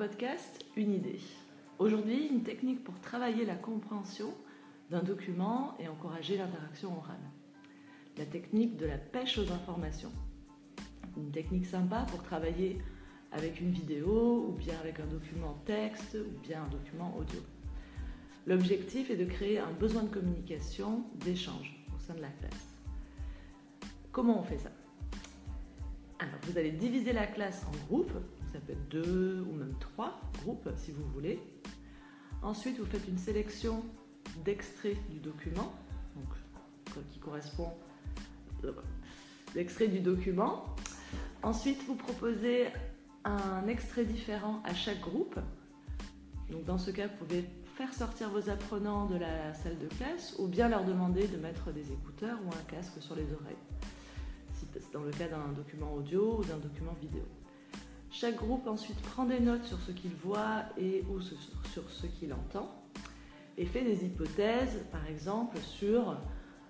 podcast, une idée. Aujourd'hui, une technique pour travailler la compréhension d'un document et encourager l'interaction orale. La technique de la pêche aux informations. Une technique sympa pour travailler avec une vidéo ou bien avec un document texte ou bien un document audio. L'objectif est de créer un besoin de communication, d'échange au sein de la classe. Comment on fait ça? Alors, vous allez diviser la classe en groupes, ça peut être deux ou même trois groupes si vous voulez. Ensuite, vous faites une sélection d'extraits du document, donc, qui correspond euh, l'extrait du document. Ensuite, vous proposez un extrait différent à chaque groupe. Donc dans ce cas, vous pouvez faire sortir vos apprenants de la salle de classe ou bien leur demander de mettre des écouteurs ou un casque sur les oreilles, si c'est dans le cas d'un document audio ou d'un document vidéo. Chaque groupe ensuite prend des notes sur ce qu'il voit et ou sur ce qu'il entend et fait des hypothèses, par exemple, sur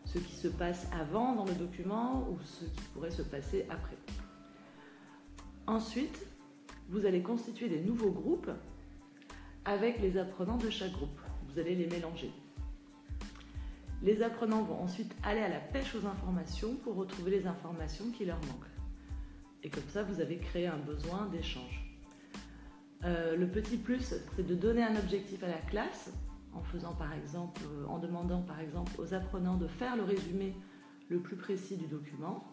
ce qui se passe avant dans le document ou ce qui pourrait se passer après. Ensuite, vous allez constituer des nouveaux groupes avec les apprenants de chaque groupe. Vous allez les mélanger. Les apprenants vont ensuite aller à la pêche aux informations pour retrouver les informations qui leur manquent. Et comme ça, vous avez créé un besoin d'échange. Euh, le petit plus, c'est de donner un objectif à la classe en faisant par exemple, euh, en demandant par exemple aux apprenants de faire le résumé le plus précis du document.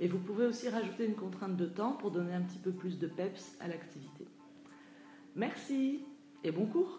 Et vous pouvez aussi rajouter une contrainte de temps pour donner un petit peu plus de peps à l'activité. Merci et bon cours